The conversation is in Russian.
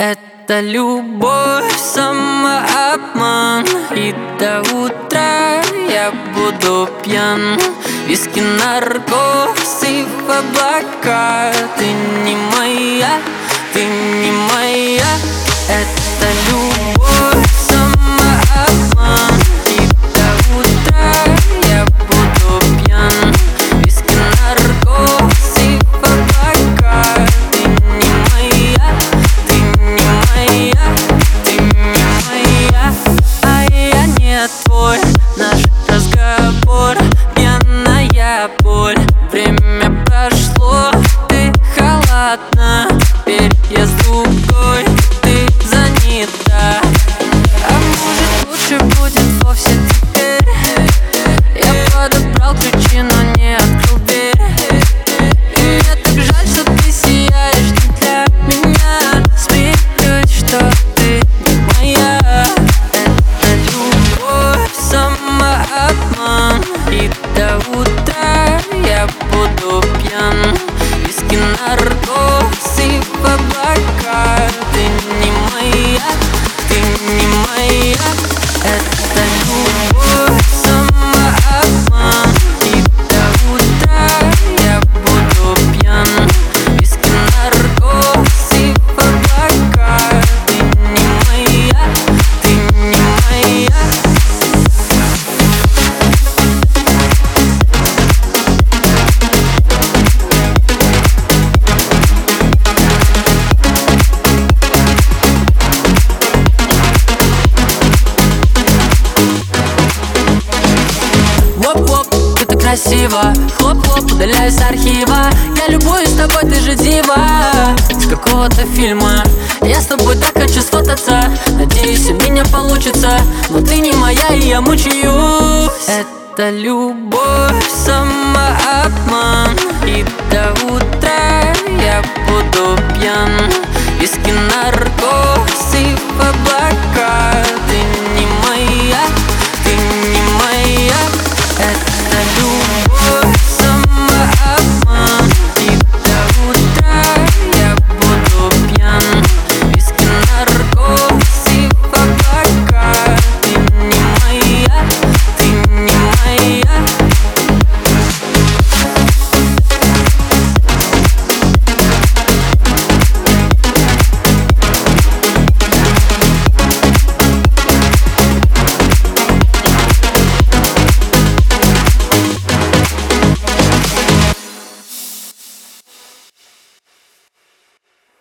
Это любовь, самообман. И до утра я буду пьян. Виски, наркоз и в облака. Ты не моя, ты не моя. Это время Воп-воп, ты так красиво Хлоп-хлоп, удаляюсь с архива. Я любуюсь тобой, ты же дива. С какого-то фильма Я с тобой так хочу сфотаться Надеюсь, у меня получится Но ты не моя, и я мучаюсь. Это любовь, самообман